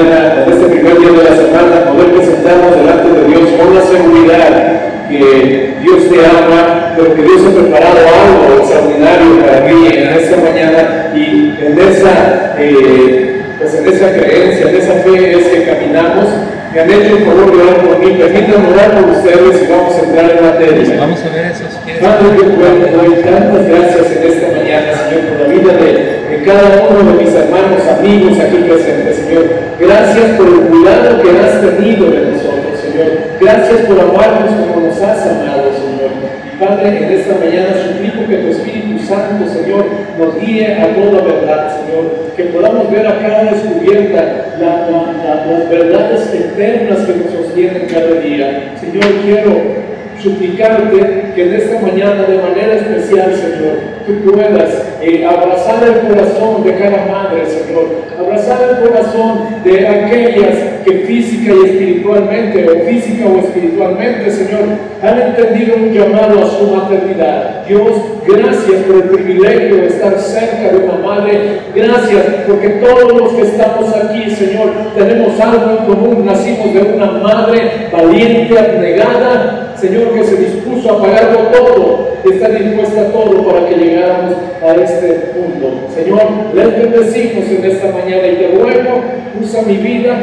mañana, en este primer día de la semana, poder presentarnos delante de Dios con la seguridad que Dios te ama, pero que Dios ha preparado algo extraordinario para mí en esta mañana y en esa, eh, pues en esa creencia, en esa fe es que caminamos. Me han hecho un favor de orar por mí, permítanme orar por ustedes y vamos a entrar en materia. Vamos a ver eso. Padre, yo doy tantas gracias en esta mañana, Señor, por la vida de, cada uno de mis hermanos, amigos aquí presentes, Señor. Gracias por el cuidado que has tenido de nosotros, Señor. Gracias por amarnos como nos has amado, Señor. Padre, en esta mañana suplico que tu Espíritu Santo, Señor, nos guíe a toda verdad, Señor. Que podamos ver a cada descubierta la, la, la, las verdades eternas que nos sostienen cada día. Señor, quiero suplicarte que en esta mañana de manera especial, Señor, tú puedas eh, abrazar el corazón de cada madre, Señor, abrazar el corazón de aquellas que física y espiritualmente, o física o espiritualmente, Señor, han entendido un llamado a su maternidad. Dios, gracias por el privilegio de estar cerca de una madre, gracias porque todos los que estamos aquí, Señor, tenemos algo en común, nacimos de una madre valiente, abnegada, Señor, que se dispuso a pagarlo todo, está dispuesta a todo para que llegáramos a este punto. Señor, les bendecimos en esta mañana y te ruego, usa mi vida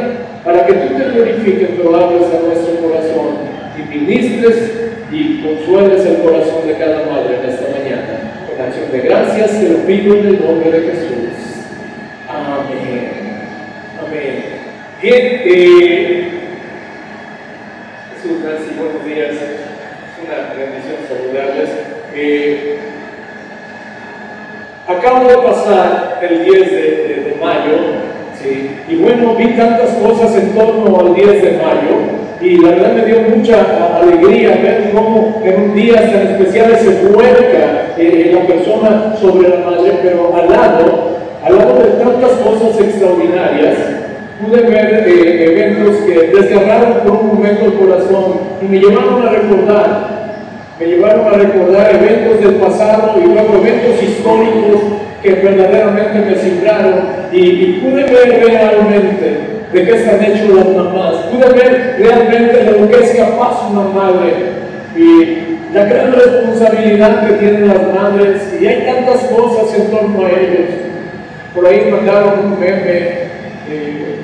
para que tú te glorifiques, pero hables a nuestro corazón y ministres y consueles el corazón de cada madre en esta mañana. Con acción de gracias te lo pido en el nombre de Jesús. Amén. Amén. Bien, eh, Buenos días. Es una bendición saludarles. Eh, acabo de pasar el 10 de, mayo, ¿sí? y bueno, vi tantas cosas en torno al 10 de mayo, y la verdad me dio mucha alegría ver cómo en un día tan especial se vuelca eh, la persona sobre la madre, pero al lado, al lado de tantas cosas extraordinarias, pude ver eh, eventos que desgarraron por un momento el corazón y me llevaron a recordar, me llevaron a recordar eventos del pasado y luego eventos históricos que verdaderamente me cifraron y, pude ver realmente de qué están hechos las mamás, pude ver realmente lo que es capaz una madre y la gran responsabilidad que tienen las madres y hay tantas cosas en torno a ellos. Por ahí mandaron un meme eh,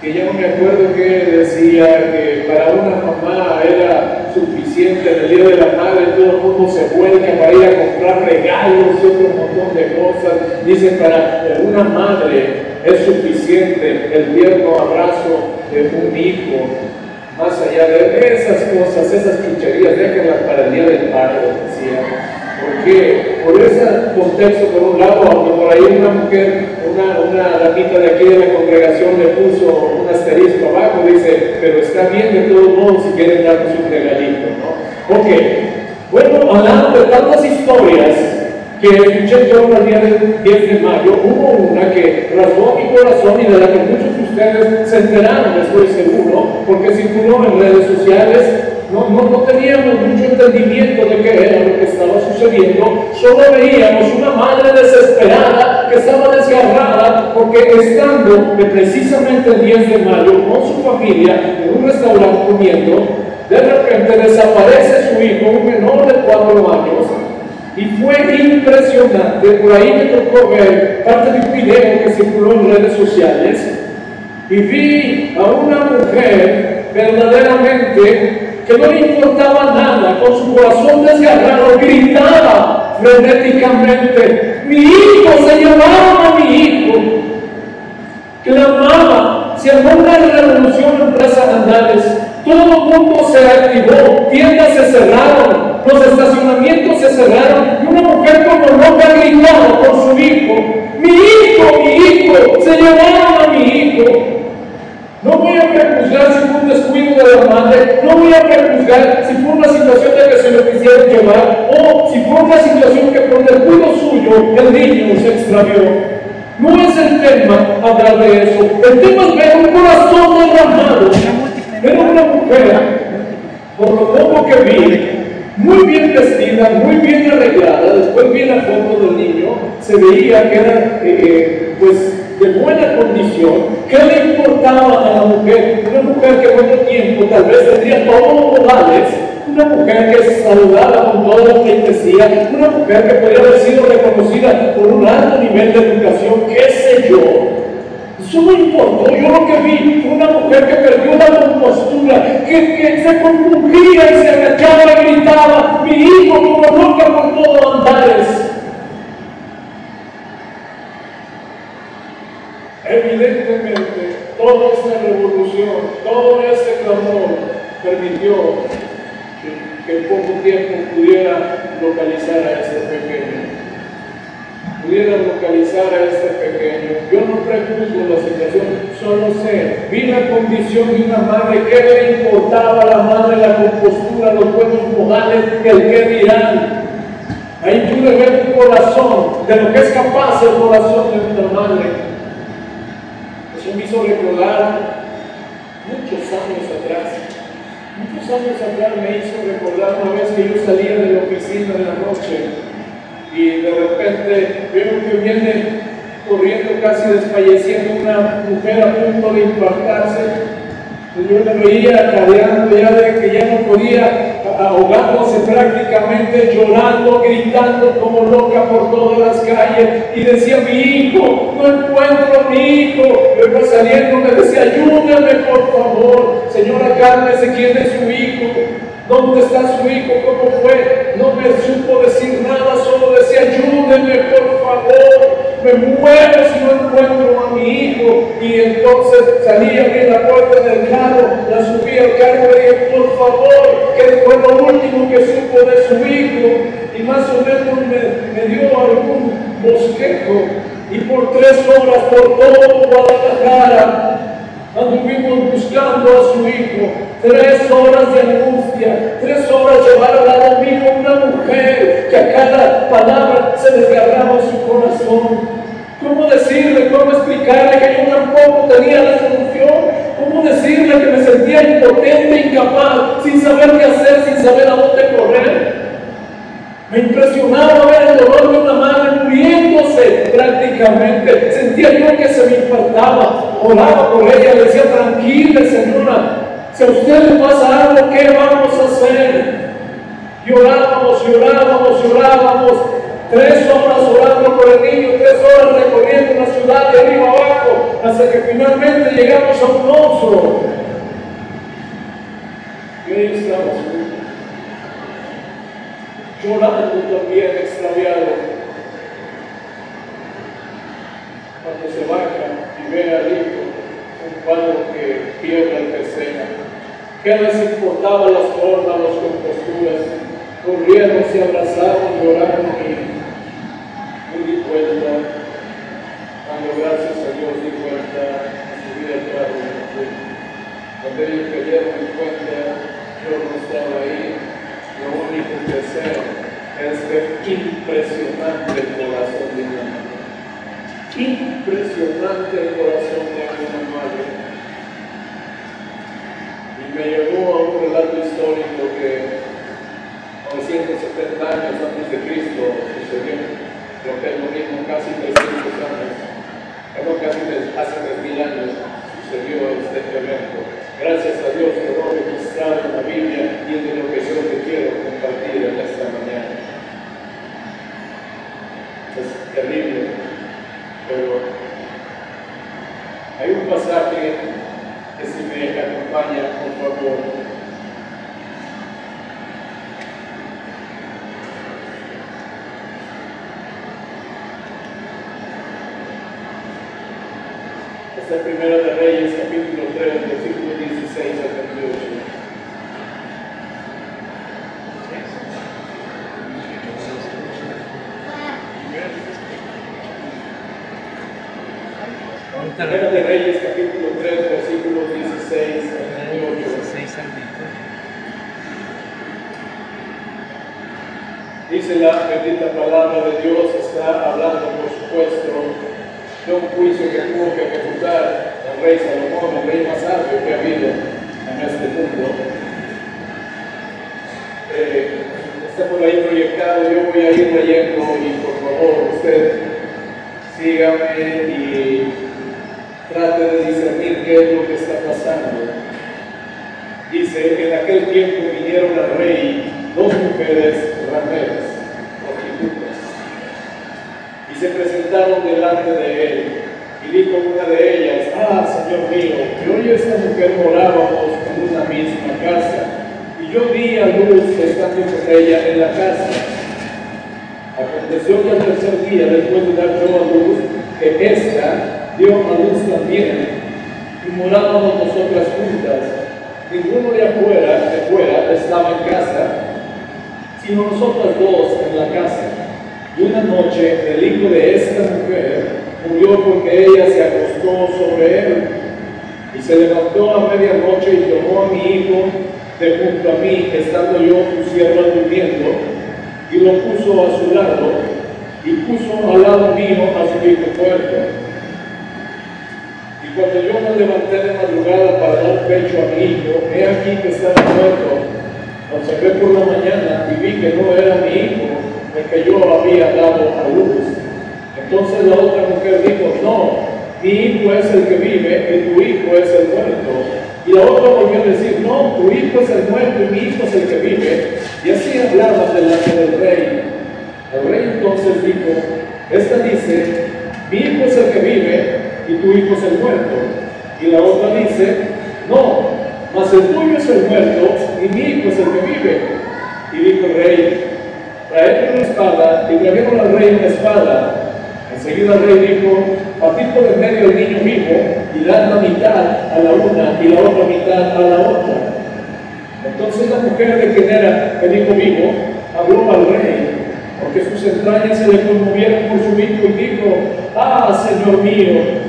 que ya no me acuerdo qué decía, que para una mamá era suficiente en el Día de la Madre, todo el mundo se vuelca para ir a comprar regalos y otro montón de cosas. Dice, para una madre es suficiente el tierno abrazo de un hijo, más allá de esas cosas, esas chucherías, déjenlas para el Día del Padre, decía. Porque por ese contexto, por un lado, aunque por ahí una mujer, una, una de aquí de la congregación le puso un asterisco abajo, dice, pero está bien de todos modos si quieren darnos un regalito, ¿no? Ok, bueno, hablando de tantas historias que escuché yo el día del 10 de mayo, hubo una que rasgó mi corazón y de la que muchos de ustedes se enteraron, estoy seguro, porque circuló en redes sociales no, teníamos mucho entendimiento de qué era lo que estaba sucediendo, solo veíamos una madre desesperada que estaba desgarrada porque estando precisamente el 10 de mayo con su familia en un restaurante comiendo, de repente desaparece su hijo, un menor de 4 años, y fue impresionante, por ahí me tocó ver parte de un video que circuló en redes sociales, y vi a una mujer verdaderamente que no le importaba nada, con su corazón desgarrado, gritaba frenéticamente, mi hijo, se llevaron a mi hijo, clamaba, se armó una revolución en Plaza Andales, todo el mundo se activó, tiendas se cerraron, los estacionamientos se cerraron, y una mujer como loca gritaba por su hijo, mi hijo, mi hijo, se llevaron a mi hijo, no voy a prejuzgar si fue un descuido de la madre, no voy a prejuzgar si fue una situación de que se lo quisieron llevar o si fue una situación que por descuido suyo el niño se extravió. No es el tema hablar de eso. El tema es ver un corazón derramado. Era una mujer, por lo poco que vi, muy bien vestida, muy bien arreglada. Después vi la foto del niño, se veía que era, eh, pues, de buena condición, ¿qué le importaba tiempo, tal vez tendría todos los modales, una mujer que es saludada con toda la pleitesía, una mujer que podría haber sido reconocida por un alto nivel de educación, qué sé yo. Eso no importó, yo lo que vi fue una mujer que perdió la compostura, que, que se compungía y se agachaba y gritaba, mi hijo como loca por todos andares. Evidentemente, toda esta revolución, todo este clamor permitió que, en poco tiempo pudiera localizar a este pequeño. Pudiera localizar a este pequeño. Yo no prejuzgo la situación, solo sé, vi la condición de una madre, ¿qué le importaba a la madre la compostura, los buenos modales, el qué dirán? Ahí pude ver un corazón, de lo que es capaz el corazón de una madre me hizo recordar muchos años atrás. Muchos años atrás me hizo recordar una vez que yo salía de la oficina en la noche y de repente veo que viene corriendo casi desfalleciendo una mujer a punto de infartarse yo me veía cadeando ya de que ya no podía, ahogándose prácticamente, llorando, gritando como loca por todas las calles. Y decía, mi hijo, no encuentro a mi hijo. Luego saliendo me decía, ayúdame por favor. Señora, cálmese, ¿quién es su hijo? ¿Dónde está su hijo? ¿Cómo fue? No me supo decir nada, solo decía, ayúdeme por favor me muero si no encuentro hijo. Y entonces salí, abrí la puerta del carro, la subí al carro y le dije, por favor, que fue lo último que supo de su hijo. Y más o menos me, dio algún bosquejo. Y por tres horas, por todo Guadalajara, anduvimos buscando a su hijo. Tres horas de angustia, tres horas llevaron a domingo una mujer que a cada palabra se desgarraba su corazón. ¿Cómo decirle, cómo explicarle que yo tampoco tenía la solución? ¿Cómo decirle que me sentía impotente, incapaz, sin saber qué hacer, sin saber a dónde correr? Me impresionaba ver el dolor de una madre muriéndose prácticamente. Sentía yo que se me infartaba. Oraba por ella, le decía, tranquila señora, si a usted le pasa algo, ¿qué vamos a hacer? Llorábamos, llorábamos, llorábamos. Tres horas orando por el niño, tres horas recorriendo la ciudad de arriba abajo, hasta que finalmente llegamos a un monstruo. Y ahí estamos, llorando también extraviado. Cuando se baja y ve al hijo, un cuadro que pierde el escena. ¿Qué les importaba las formas, las composturas? Corrieron, se abrazaron, lloraron y me di cuenta, dando gracias a Dios, di cuenta a su vida atrás Cuando ellos cayeron en cuenta, yo no estaba ahí, lo único que sé es ver impresionante el corazón de una madre. Impresionante el corazón de una madre me llevó a un relato histórico que 970 años antes de Cristo sucedió, lo que es lo mismo casi 300 años, casi hace 3.000 años sucedió este evento. Gracias a Dios que lo registrado en la Biblia y es de que no era mi hijo, el que yo había dado a luz. Entonces la otra mujer dijo, no, mi hijo es el que vive y tu hijo es el muerto. Y la otra volvió a decir, no, tu hijo es el muerto y mi hijo es el que vive. Y así hablaba delante del rey. El rey entonces dijo, esta dice, mi hijo es el que vive y tu hijo es el muerto. Y la otra dice, no, mas el tuyo es el muerto y mi hijo es el que vive. Y dijo el rey, traed una espada y trajeron al rey una espada. Enseguida el rey dijo, partid por el medio del niño vivo y dad la mitad a la una y la otra mitad a la otra. Entonces la mujer de quien era el hijo vivo habló al rey, porque sus entrañas se le conmovieron por su hijo y dijo, ah, Señor mío,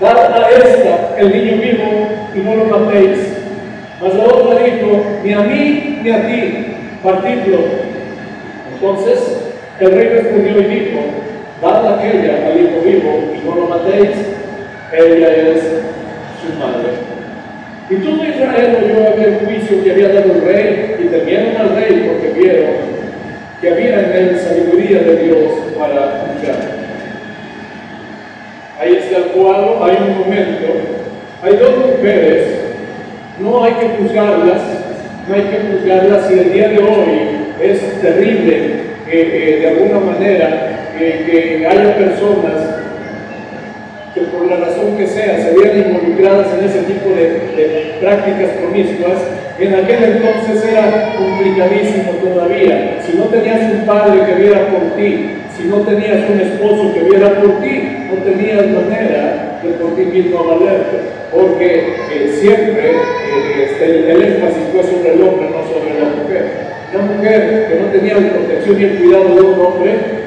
Dad a esta el niño vivo y no lo matéis. Mas la otra dijo, ni a mí ni a ti, partidlo. Entonces el rey respondió y dijo, dad aquella al hijo vivo y no lo matéis, ella es su madre. Y todo Israel oyó aquel juicio que había dado el rey y temieron al rey porque vieron que había en él sabiduría de Dios para juzgar. Ahí está el cuadro, hay un momento, hay dos mujeres, no hay que juzgarlas, no hay que juzgarlas y el día de hoy es terrible que de alguna manera que haya personas que por la razón que sea se vean involucradas en ese tipo de, prácticas promiscuas, en aquel entonces era complicadísimo todavía. Si no tenías un padre que viera por ti, si no tenías un esposo que viera por ti, no tenías manera de por ti mismo valerte, porque eh, siempre eh, este, el, énfasis fue sobre el hombre, no sobre la mujer. Una mujer que no tenía la protección y el cuidado de un hombre,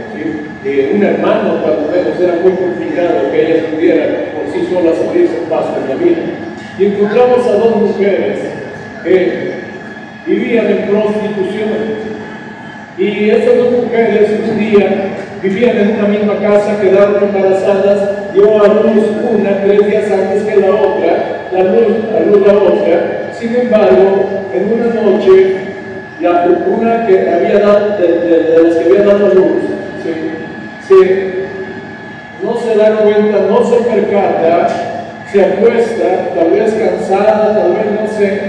un hermano, cuando menos era muy complicado que ella pudiera por sí sola salirse en paso en la vida. Y encontramos a dos mujeres que vivían en prostitución. Y esas dos mujeres un día vivían en una misma casa, quedaron embarazadas, dio a luz una tres días antes que la otra, la luz, a luz la otra. Sin embargo, en una noche, la, una que había dado, de, las que había dado a luz, no se da cuenta, no se percata, se acuesta, tal vez cansada, tal vez no sé,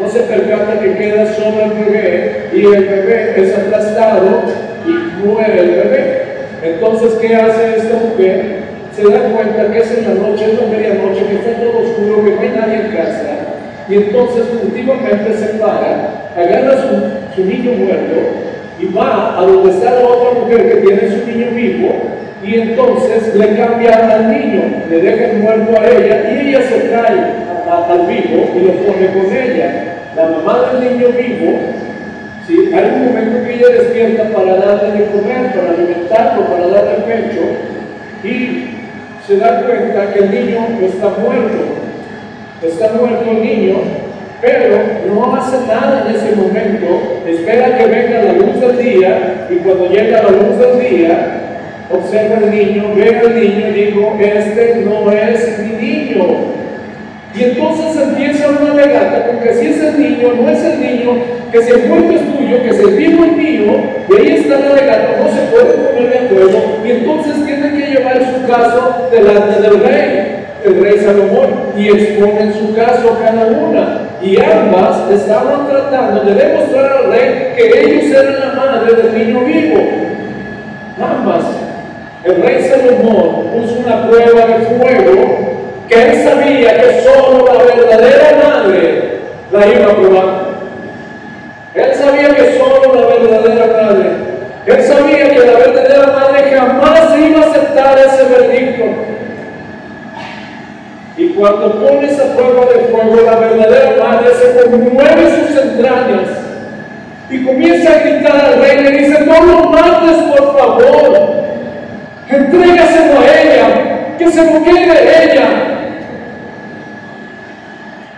no se percata que queda sobre el bebé y el bebé es aplastado y muere el bebé. Entonces, ¿qué hace esta mujer? Se da cuenta que es en la noche, es la medianoche, que está todo oscuro, que no hay nadie en casa. Y entonces últimamente se para, agarra su, su niño muerto y va a donde está la otra mujer que tiene su niño vivo y entonces le cambia al niño, le deja el muerto a ella y ella se trae al vivo y lo pone con ella. La mamá del niño vivo ¿sí? Hay un momento que ella despierta para darle de comer, para alimentarlo, para darle pecho, y se da cuenta que el niño está muerto. Está muerto el niño, pero no hace nada en ese momento, espera que venga la luz del día, y cuando llega la luz del día, observa al niño, ve al niño y dijo, este no es mi niño, y entonces empieza una legata, porque si es el niño, no es el niño, que si el muerto es tuyo, que si el vivo es mío, y ahí está la legata, no se puede poner de acuerdo, y entonces tiene que llevar su caso delante del rey, el rey Salomón. y exponen su caso cada una. Y ambas estaban tratando de demostrar al rey que ellos eran la madre del niño vivo. Ambas. El rey Salomón puso una prueba de fuego que él sabía que solo la verdadera madre la iba a probar. Él sabía que solo la verdadera madre, él sabía que la verdadera madre jamás iba a aceptar ese verdicto. Y cuando pone esa prueba de fuego, la verdadera madre se conmueve sus entrañas y comienza a gritar al rey, le dice, no lo mates por favor, entrégaselo a ella, que se lo quede ella.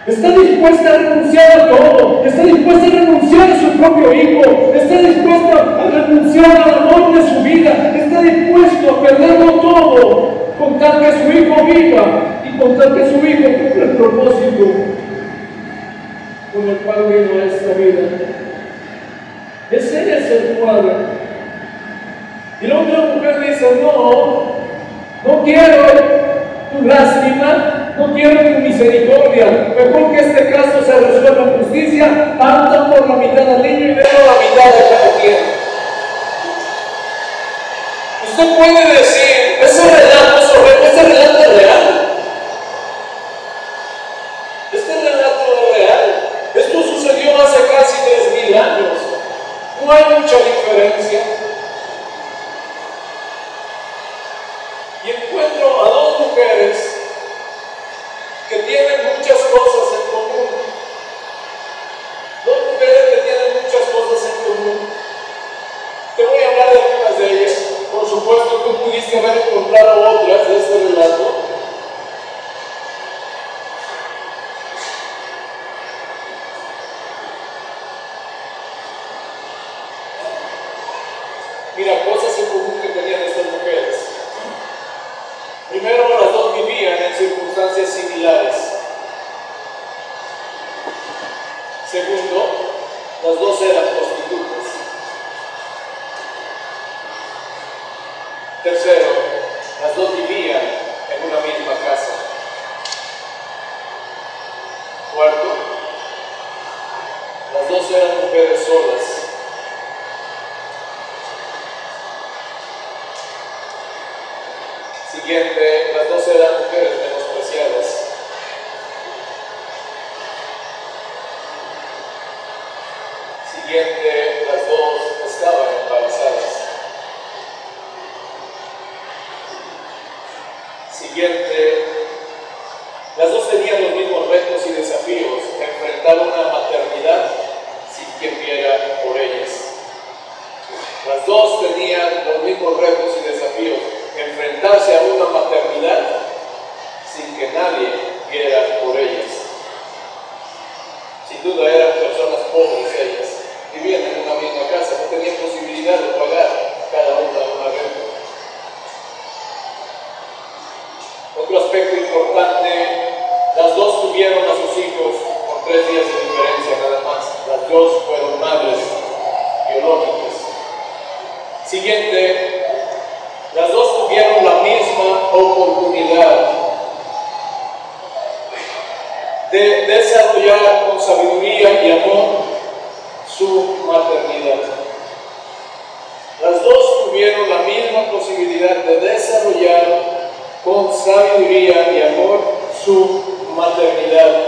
Está dispuesta a renunciar a todo, está dispuesta a renunciar a su propio hijo, está dispuesta a renunciar al amor de su vida, está dispuesto a perderlo todo con tal que su hijo viva y con tal que su hijo cumpla el propósito con el cual vino a esta vida. Ese es el cuadro. Y la mujer dice, no, no quiero tu lástima, no tu misericordia. Mejor que este caso se resuelva en justicia, anda por la mitad del niño y dejo la mitad de cada quien. Usted puede decir, ese relato ese relato es real. Este relato es real. Esto sucedió hace casi tres mil años. No hay mucha diferencia. Y encuentro a dos mujeres que tienen muchas cosas en común. Dos mujeres que tienen muchas cosas en común. Te voy a hablar de algunas de ellas. Por supuesto, tú pudiste haber encontrado otras de este relato. Mira, cosas en común que tenían estas mujeres. Primero, las dos vivían en circunstancias similares. Segundo, las dos eran prostitutas. Tercero, las dos vivían en una misma casa. Cuarto, las dos eran mujeres solas. Siguiente, las dos eran mujeres menospreciadas. Siguiente, las dos estaban embarazadas. Las dos tenían los mismos retos y desafíos, enfrentar una maternidad sin quien viera por ellas. Las dos tenían los mismos retos y desafíos, enfrentarse a una maternidad sin que nadie viera por ellas. Sin duda eran tres días de diferencia nada más. Las dos fueron madres biológicas. Siguiente, las dos tuvieron la misma oportunidad de desarrollar con sabiduría y amor su maternidad. Las dos tuvieron la misma posibilidad de desarrollar con sabiduría y amor su maternidad.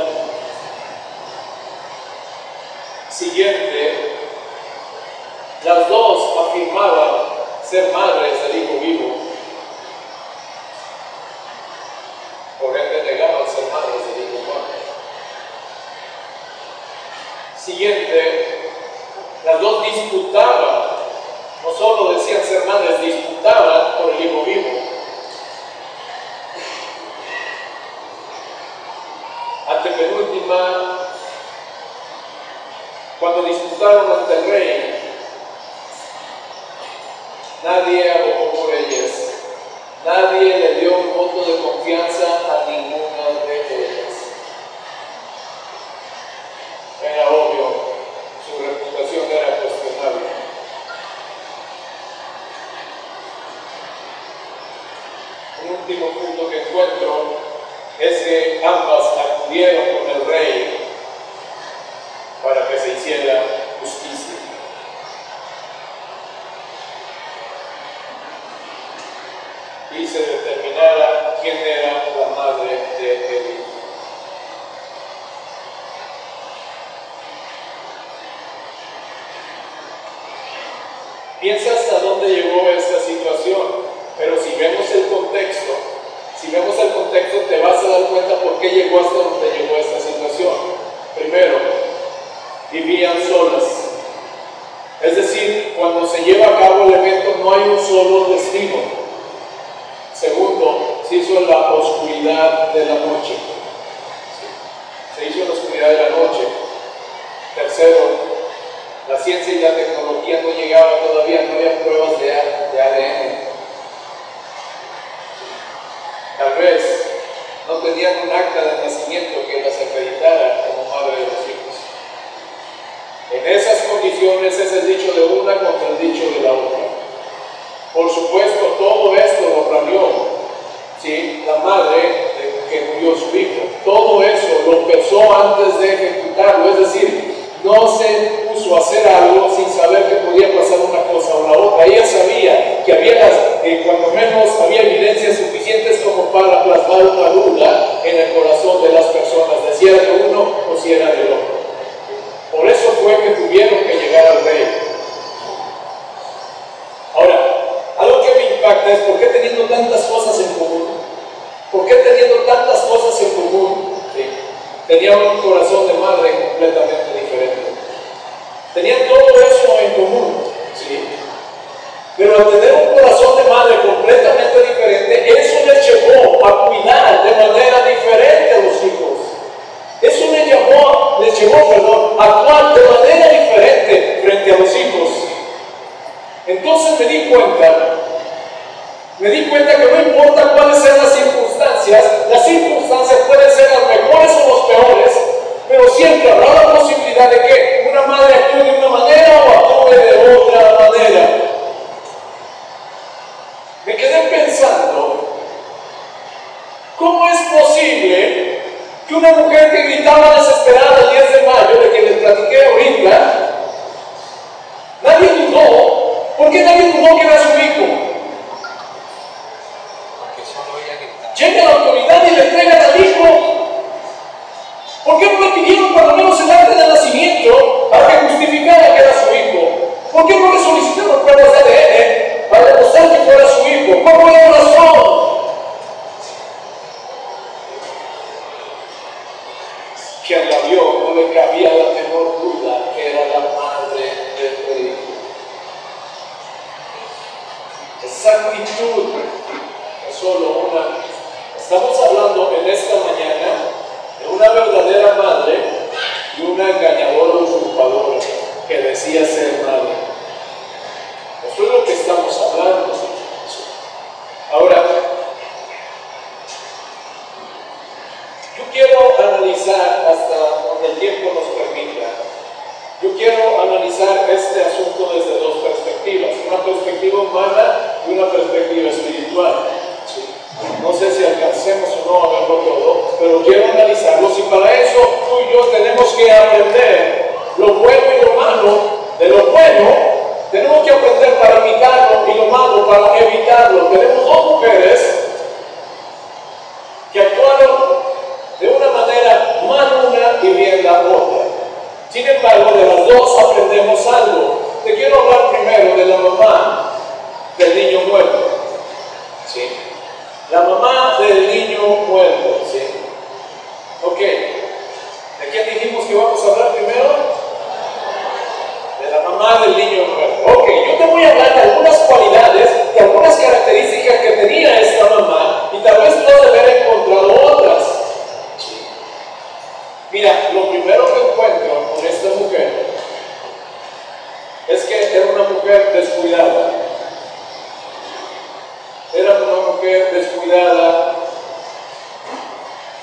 y se determinara quién era la madre de Eli. Piensa hasta dónde llegó esta situación, pero si vemos el contexto, si vemos el contexto te vas a dar cuenta por qué llegó hasta donde llegó esta situación. Primero, vivían solas. Es decir, cuando se lleva a cabo el evento no hay un solo destino, Segundo, se hizo en la oscuridad de la noche. Se hizo en la oscuridad de la noche. Tercero, la ciencia y la tecnología no llegaban todavía, no había pruebas de, ADN. Tal vez no tenían un acta de nacimiento que las acreditara como madre de los hijos. En esas condiciones es el dicho de una contra el dicho de la otra. Por supuesto, todo esto ¿sí? la madre que murió su hijo. Todo eso lo pensó antes de ejecutarlo, es decir, no se puso a hacer algo sin saber que podía pasar una cosa o la otra. Ella sabía que había las, cuando menos había evidencias suficientes como para plasmar una duda en el corazón de las personas, de si era de uno o si era del otro. Por eso fue que tuvieron que llegar al rey. Ahora, algo que me impacta es por qué teniendo tantas cosas en común, por qué teniendo tantas cosas en común, tenían un corazón de madre completamente diferente. Tenían todo eso en común, ¿sí? Pero al tener un corazón de madre completamente diferente, eso les llevó a cuidar de manera diferente a los hijos. Eso les llevó, les llevó, perdón, a actuar de manera diferente frente a los hijos. Entonces me di cuenta me di cuenta que no importa cuáles sean las circunstancias, las circunstancias pueden ser las mejores o los peores, pero siempre habrá la posibilidad de que una madre actúe de una manera o actúe de otra manera. Me quedé pensando, ¿cómo es posible que una mujer que gritaba desesperada el 10 de mayo, de que les platiqué ahorita, nadie dudó? ¿Por qué nadie dudó que era su hijo? Llega la autoridad y le entregan al hijo. ¿Por qué no le pidieron por lo menos el acta de para que justificara que era su hijo? ¿Por qué no le solicitaron pruebas de ADN para demostrar que fuera su hijo? ¿Cuál fue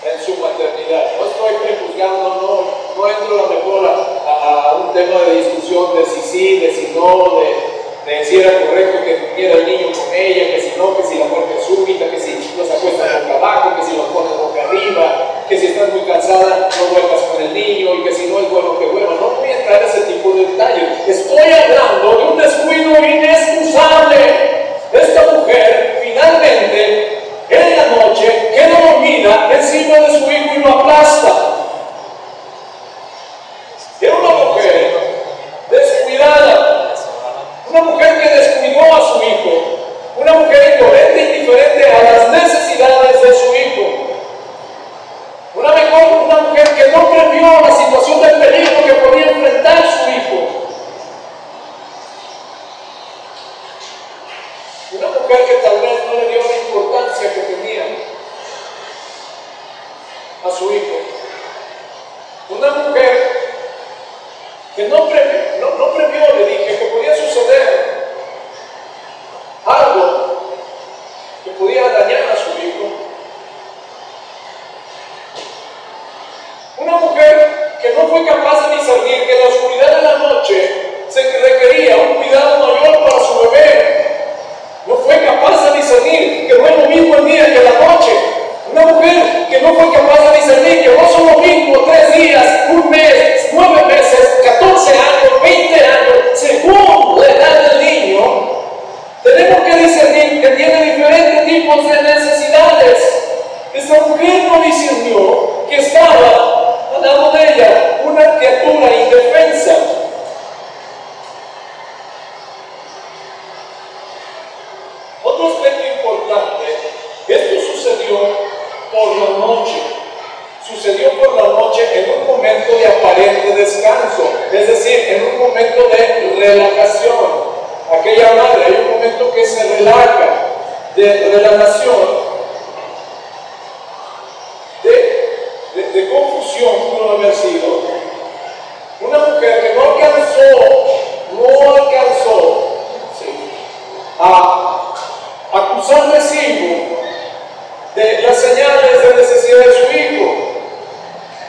en su maternidad. No estoy prejuzgando, no, no entro a lo mejor a, un tema de discusión de si sí, de si no, de, si era correcto que tuviera el niño con ella, que si no, que si la muerte es súbita, que si los acuestan boca abajo, que si los pones boca arriba, que si estás muy cansada no vuelvas con el niño y que si no es bueno que vuelva. No voy a entrar a ese tipo de detalles. Estoy hablando de un descuido inexcusable. Esta mujer finalmente en la noche queda dormida encima de su hijo y lo aplasta. Era una mujer descuidada, una mujer que que no previó, no, no previó, le dije, que podía suceder algo que podía dañar a su hijo. Una mujer que no fue capaz de discernir que en la oscuridad de la noche se requería un cuidado mayor para su bebé. No fue capaz de discernir que no es lo mismo el día que la noche. Una mujer que no fue capaz de discernir que no son lo mismo tres días, un mes, nueve meses, 14 años, 20 años, según la edad del niño, tenemos que discernir que tiene diferentes tipos de necesidades. Esta mujer no discernió que estaba al lado de ella una criatura indefensa. Otro aspecto importante, esto sucedió por la noche. Sucedió por la noche en un momento de aparente descanso, es decir, en un momento de relajación. Aquella madre, hay un momento que se relaja de relajación, de, confusión pudo haber sido. Una mujer que no alcanzó, no alcanzó a acusar recibo de las señales de necesidad de su hijo.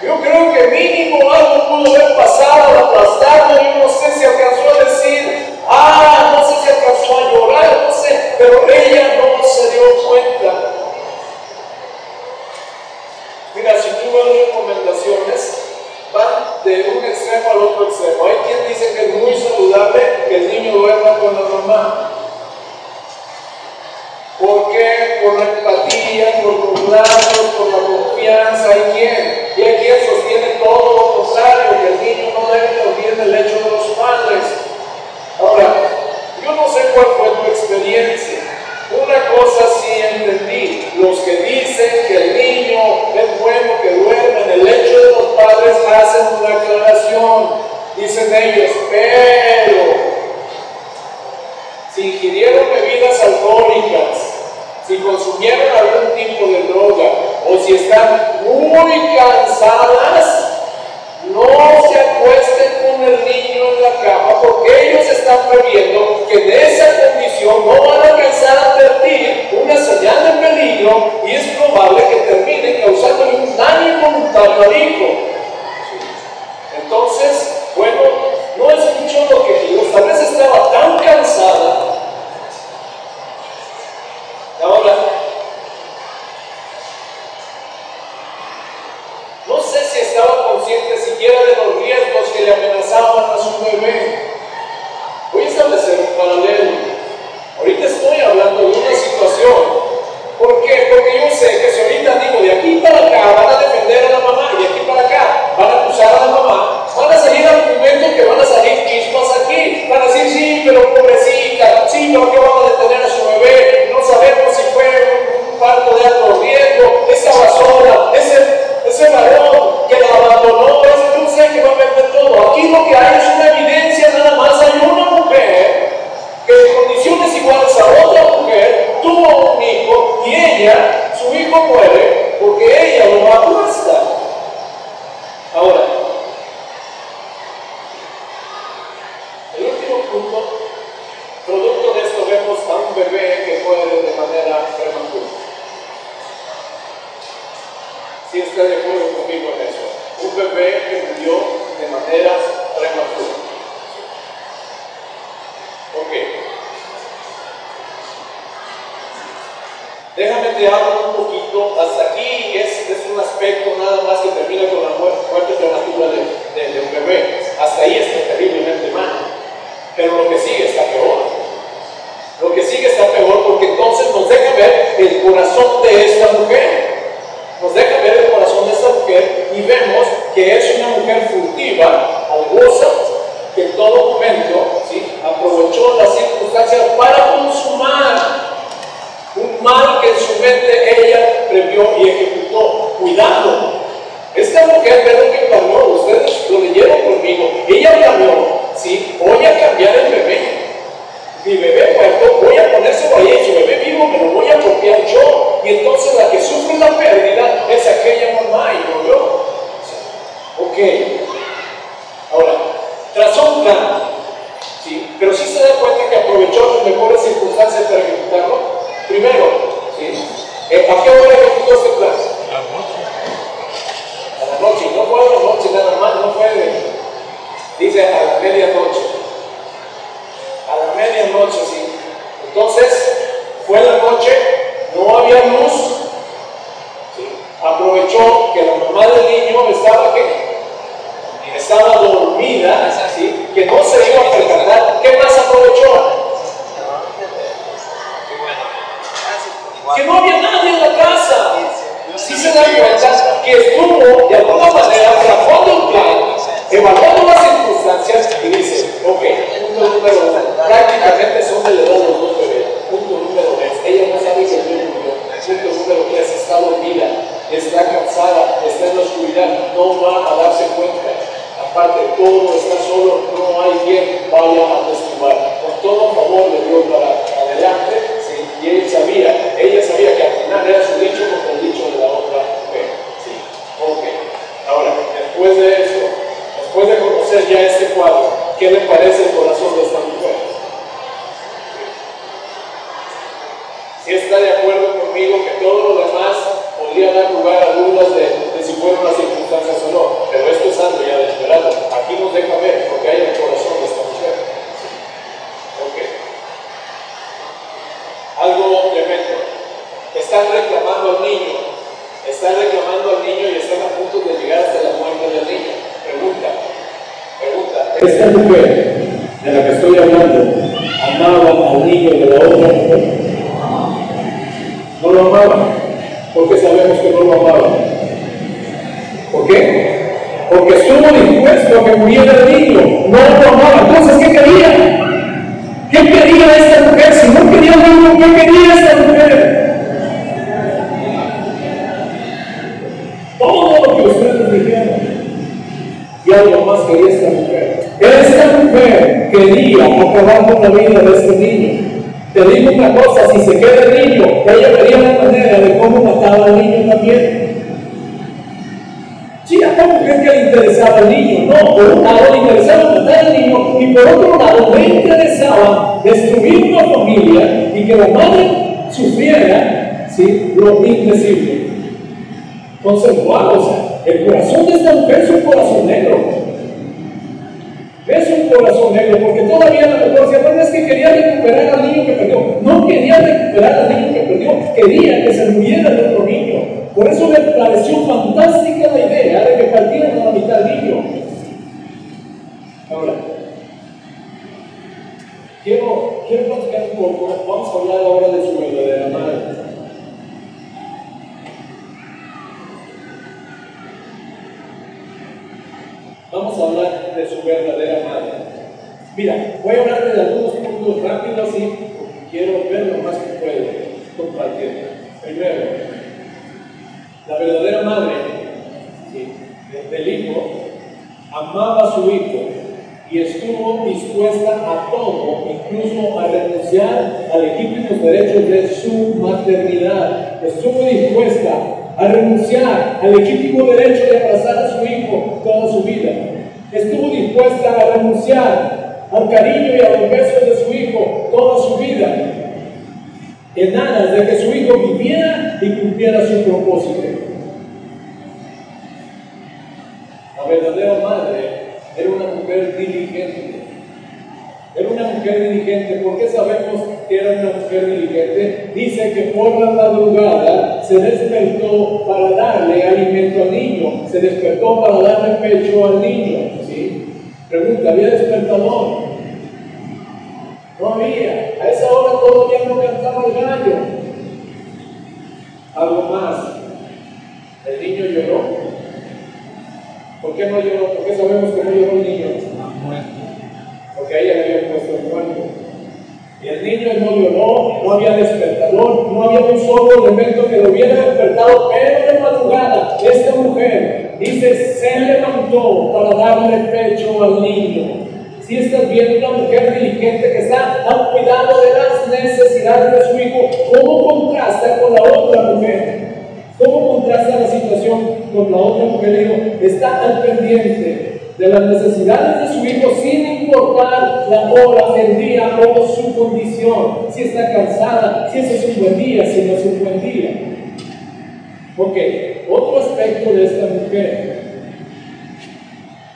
Yo creo que mínimo algo pudo haber pasado, aplastado, yo no sé si alcanzó a decir, ah, no sé si alcanzó a llorar, no sé, pero ella no se dio cuenta. Mira, si tú ves recomendaciones, van de un extremo al otro extremo. Hay quien dice que es muy saludable que el niño duerma con la mamá. ¿Por qué? Por la empatía, por los lazos, por la confianza. Hay quien, y hay quien sostiene todo lo contrario, que el niño no debe dormir en el lecho de los padres. Ahora, yo no sé cuál fue tu experiencia. Una cosa sí entendí, los que dicen que el niño es bueno que duerma en el lecho de los padres hacen una aclaración. Dicen ellos, pero si ingirieron bebidas alcohólicas, si consumieron algún tipo de droga o si están muy cansadas, no se acuesten el niño en la cama porque ellos están previendo que en esa condición no van a alcanzar a advertir una señal de peligro y es probable que termine causando un daño involuntario al hijo. Entonces, bueno, no escuchó lo que dijo, tal vez estaba tan cansada. Ahora, no sé si estaba consciente siquiera de los riesgos que le amenazaban a su bebé. Voy a establecer un paralelo. Ahorita estoy hablando de una situación. ¿Por qué? Porque yo sé que si ahorita digo de aquí para acá van a defender a la mamá y de aquí para acá van a acusar a la mamá, van a salir argumentos que van a salir chispas aquí. Van a decir, sí, pero pobrecita, sí, pero ¿qué vamos a detener a su bebé? No sabemos si fue un parto de alto riesgo, estaba sola,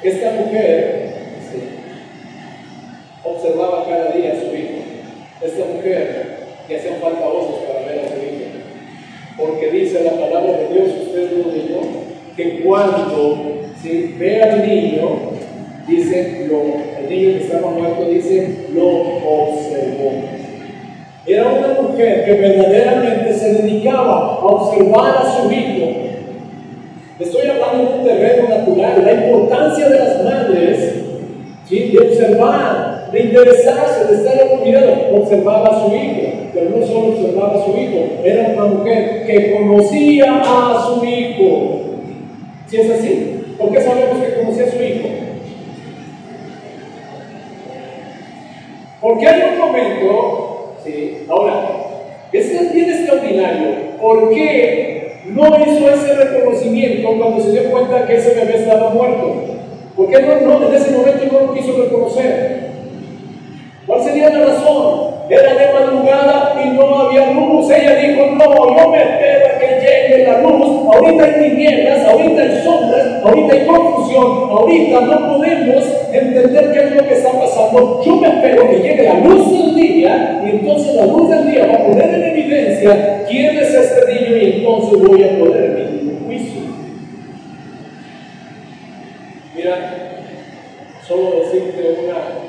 Esta mujer observaba cada día a su hijo. Esta mujer que hacían falta ojos para ver a su hijo. Porque dice la palabra de Dios, usted lo dijo, que cuando ¿sí? ve al niño, dice, lo, el niño que estaba muerto, dice, lo observó. Era una mujer que verdaderamente se dedicaba a observar a su hijo. Estoy hablando de un terreno natural, la importancia de las madres, ¿sí? de observar, de interesarse, de estar cuidado. Observaba a su hijo, pero no solo observaba a su hijo, era una mujer que conocía a su hijo. ¿Sí es así? ¿Por qué sabemos que conocía a su hijo? Porque hay un momento, ¿sí? ahora, es bien extraordinario, ¿por qué no hizo ese reconocimiento cuando se dio cuenta que ese bebé estaba muerto? ¿Por qué no, no en ese momento no lo quiso reconocer? ¿Cuál sería la razón? Era de madrugada y no había luz. Ella dijo, no, yo me espero que llegue la luz. Ahorita hay tinieblas, ahorita hay sombras, ahorita hay confusión, ahorita no podemos entender qué es lo que está pasando. Yo me espero que llegue la luz del día y entonces la luz del día va a poner en evidencia quién es este niño y entonces voy a poder emitir un juicio. Mira, solo decirte una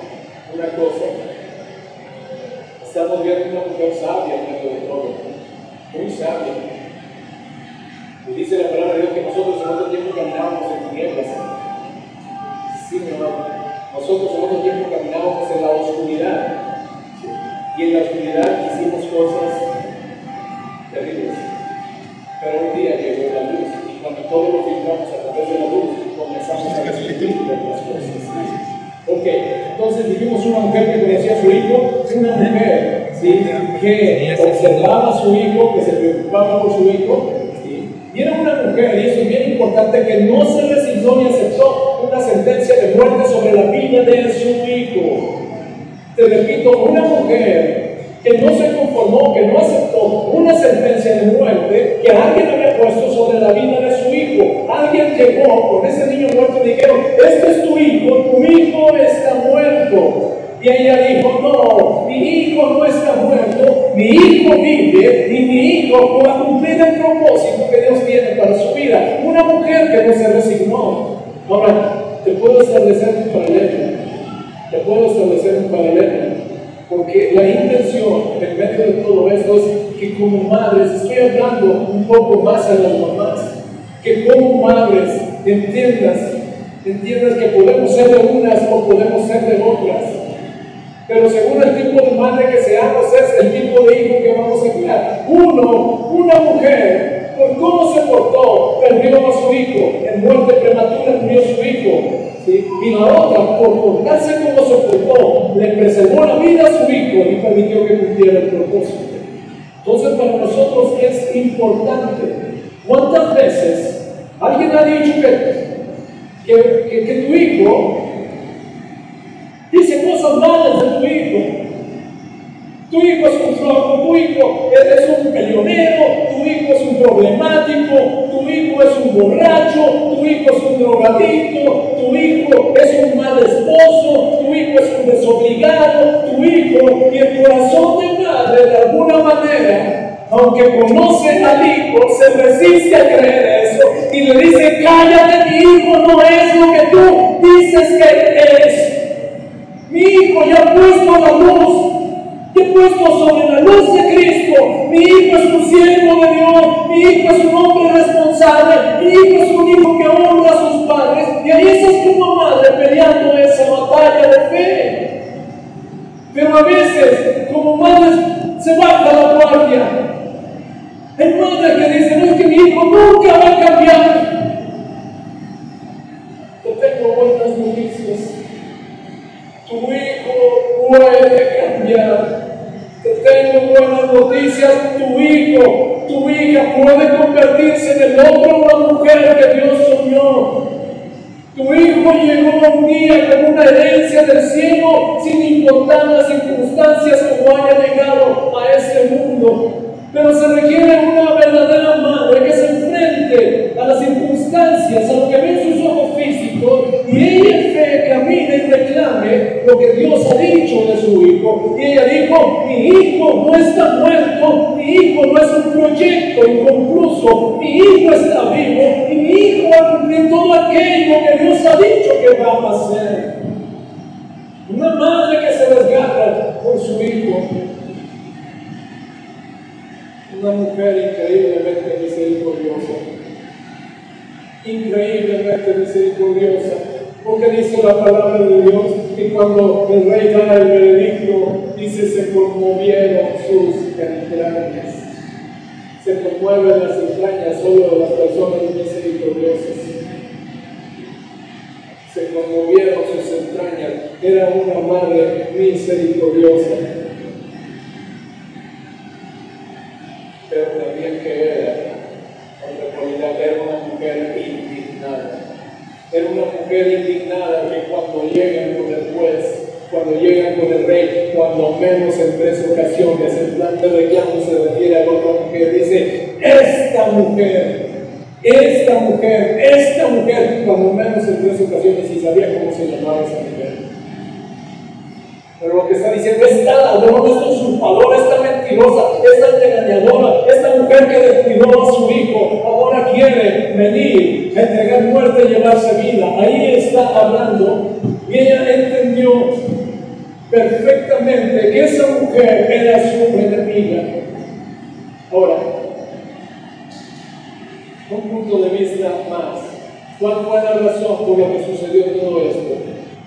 una cosa, estamos viendo una mujer sabia en medio de todo, muy sabia. Y dice la palabra de Dios que nosotros en otro tiempo caminábamos en tinieblas. Sí, mi. Nosotros en otro tiempo caminábamos en la oscuridad. Y en la oscuridad hicimos cosas terribles. Pero un día llegó la luz y cuando todos lo filtramos a través de la luz, comenzamos a descubrir las cosas. Ok, entonces vivimos una mujer que conocía a su hijo, una mujer ¿sí? que observaba a su hijo, que se preocupaba por su hijo, y era una mujer, y eso es bien importante, que no se resignó ni aceptó una sentencia de muerte sobre la vida de su hijo. Te repito, una mujer que no se conformó, que no aceptó una sentencia de muerte que alguien había puesto sobre la vida de su hijo. Alguien llegó con ese niño muerto y dijeron, este es tu hijo, tu hijo está muerto. Y ella dijo, no, mi hijo no está muerto, mi hijo vive y mi hijo va a cumplir el propósito que Dios tiene para su vida. Una mujer que no se resignó. Ahora, te puedo establecer un paralelo. Te puedo establecer un paralelo porque la intención en medio de todo esto es que como madres, estoy hablando un poco más a las mamás, que como madres entiendas, entiendas que podemos ser de unas o podemos ser de otras. Pero según el tipo de madre que seamos, es el tipo de hijo que vamos a criar. Uno, una mujer, por cómo se portó, perdió a su hijo. En muerte prematura murió su hijo. Y la otra, por portarse como se portó, le preservó la vida a su hijo y permitió que cumpliera el propósito. Entonces para nosotros es importante. ¿Cuántas veces alguien ha dicho que, que, que tu hijo dice cosas malas de tu hijo? Tu hijo es un flojo, tu hijo es un peleonero, tu hijo es un problemático, tu hijo es un borracho, tu hijo es un drogadicto, tu hijo es un mal esposo, tu hijo es un desobligado, tu hijo y el corazón de madre de alguna manera, aunque conoce al hijo, se resiste a creer eso y le dice, cállate, mi hijo no es lo que tú dices que es. Mi hijo ya ha puesto la luz puesto sobre la luz de Cristo. Mi hijo es un siervo de Dios, mi hijo es un hombre responsable, mi hijo es un hijo que honra a sus padres. Y ahí estás como madre peleando esa batalla de fe. Pero a veces, como madre, se baja la guardia. Hay madres que dicen, es que mi hijo nunca va a cambiar. Te tengo buenas noticias. Tu hijo puede cambiar. Te tengo buenas noticias, tu hijo, tu hija puede convertirse en el hombre o la mujer que Dios soñó. Tu hijo llegó un día con una herencia del cielo sin importar las circunstancias como haya llegado a este mundo. Pero se requiere una verdadera madre que se enfrente a las circunstancias, a lo que lo que Dios ha dicho de su hijo. Y ella dijo, mi hijo no está muerto, mi hijo no es un proyecto inconcluso, mi hijo está vivo y mi hijo va a cumplir todo aquello que Dios ha dicho que va a hacer. Una madre que se desgarra por su hijo una mujer increíblemente misericordiosa. Increíblemente misericordiosa. Porque dice la palabra de Dios que cuando el rey da el veredicto, dice se conmovieron sus entrañas. Se conmueven las entrañas solo de las personas misericordiosas. Se conmovieron sus entrañas. Era una madre misericordiosa. pero también que era, otra cualidad, era una mujer indignada. Era una mujer indignada que cuando llegan con el juez, cuando llegan con el rey, cuando menos en tres ocasiones, el plan de reclamo se refiere a otra mujer, dice, esta mujer, esta mujer, esta mujer, cuando menos en tres ocasiones, y sabía cómo se llamaba esa mujer. Pero lo que está diciendo, esta ladrón, esta usurpadora, esta mentirosa, esta engañadora, esta mujer que descuidó a su hijo, ahora quiere venir a entregar muerte y llevarse vida. Ahí está hablando y ella entendió perfectamente que esa mujer era su enemiga. Ahora, un punto de vista más. ¿Cuál fue la razón por la que sucedió todo esto?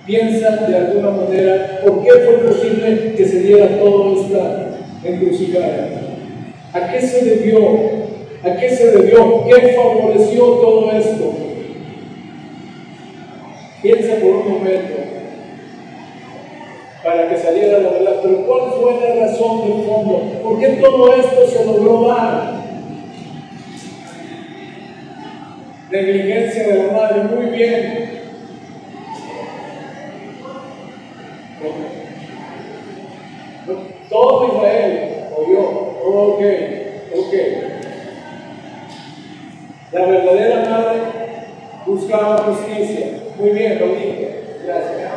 piensa de alguna manera por qué fue posible que se diera toda esta encrucijada. ¿A qué se debió? ¿A qué se debió? ¿Qué favoreció todo esto? Piensa por un momento para que saliera la verdad, pero ¿cuál fue la razón de fondo? ¿Por qué todo esto se logró dar? Negligencia de la madre, muy bien, Todo Israel oyó, ok, ok. La verdadera madre buscaba justicia. Muy bien, lo. Gracias.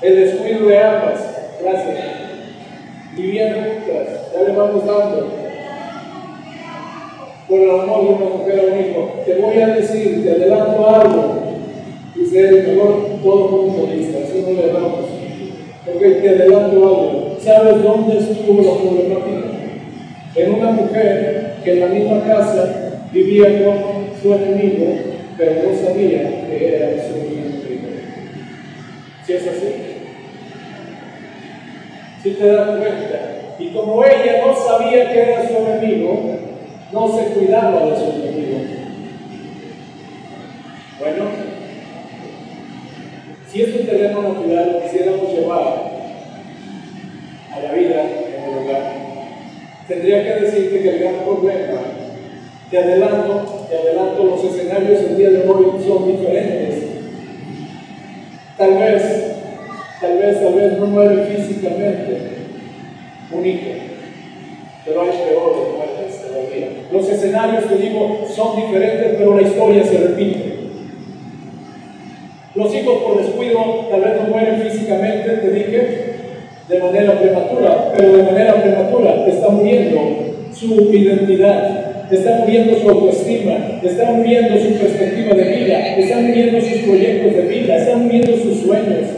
El descuido de ambas. Gracias. Vivían juntas. Ya le vamos dando. Por el amor de una mujer a un hijo. Te voy a decir, te adelanto algo. El mejor todo mundo lista. Eso no le damos. Porque te adelanto algo. ¿Sabes dónde estuvo la problemática? En una mujer que en la misma casa vivía con su enemigo, pero no sabía que era su enemigo. ¿Si es así? Si te das cuenta. Y como ella no sabía que era su enemigo, no se cuidaba de su enemigo. Bueno, si es un terreno natural, quisiéramos llevar a la vida en el hogar, tendría que decirte que el gran problema, te adelanto, te adelanto, los escenarios el día de hoy son diferentes. Tal vez, tal vez, tal vez no muere físicamente un hijo, pero hay peores muertes todavía. Los escenarios, te digo, son diferentes, pero la historia se repite. Los hijos por descuido tal vez no mueren físicamente, te dije, de manera prematura, pero de manera prematura está muriendo su identidad, está muriendo su autoestima, está muriendo su perspectiva de vida, está muriendo sus proyectos de vida, está muriendo sus sueños,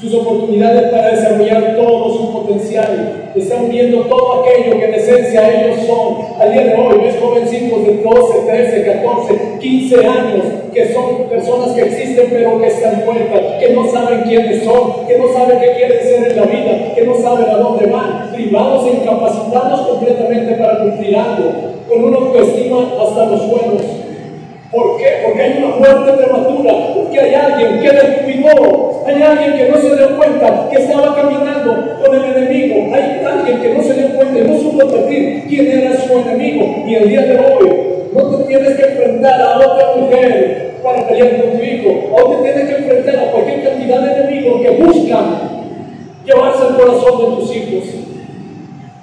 sus oportunidades para desarrollar todo su potencial. Están viendo todo aquello que en esencia ellos son. Al día de hoy ves jovencitos de 12, 13, 14, 15 años que son personas que existen pero que están muertas, que no saben quiénes son, que no saben qué quieren ser en la vida, que no saben a dónde van, privados e incapacitados completamente para cumplir algo, con una autoestima hasta los suelos. ¿Por qué? Porque hay una muerte prematura, porque hay alguien que descuidó, hay alguien que no se dio cuenta que estaba caminando con el enemigo, hay alguien que no se dio cuenta y no supo advertir quién era su enemigo. Y el día de hoy no te tienes que enfrentar a otra mujer para pelear con tu hijo. Hoy te tienes que enfrentar a cualquier cantidad de enemigos que buscan llevarse al corazón de tus hijos.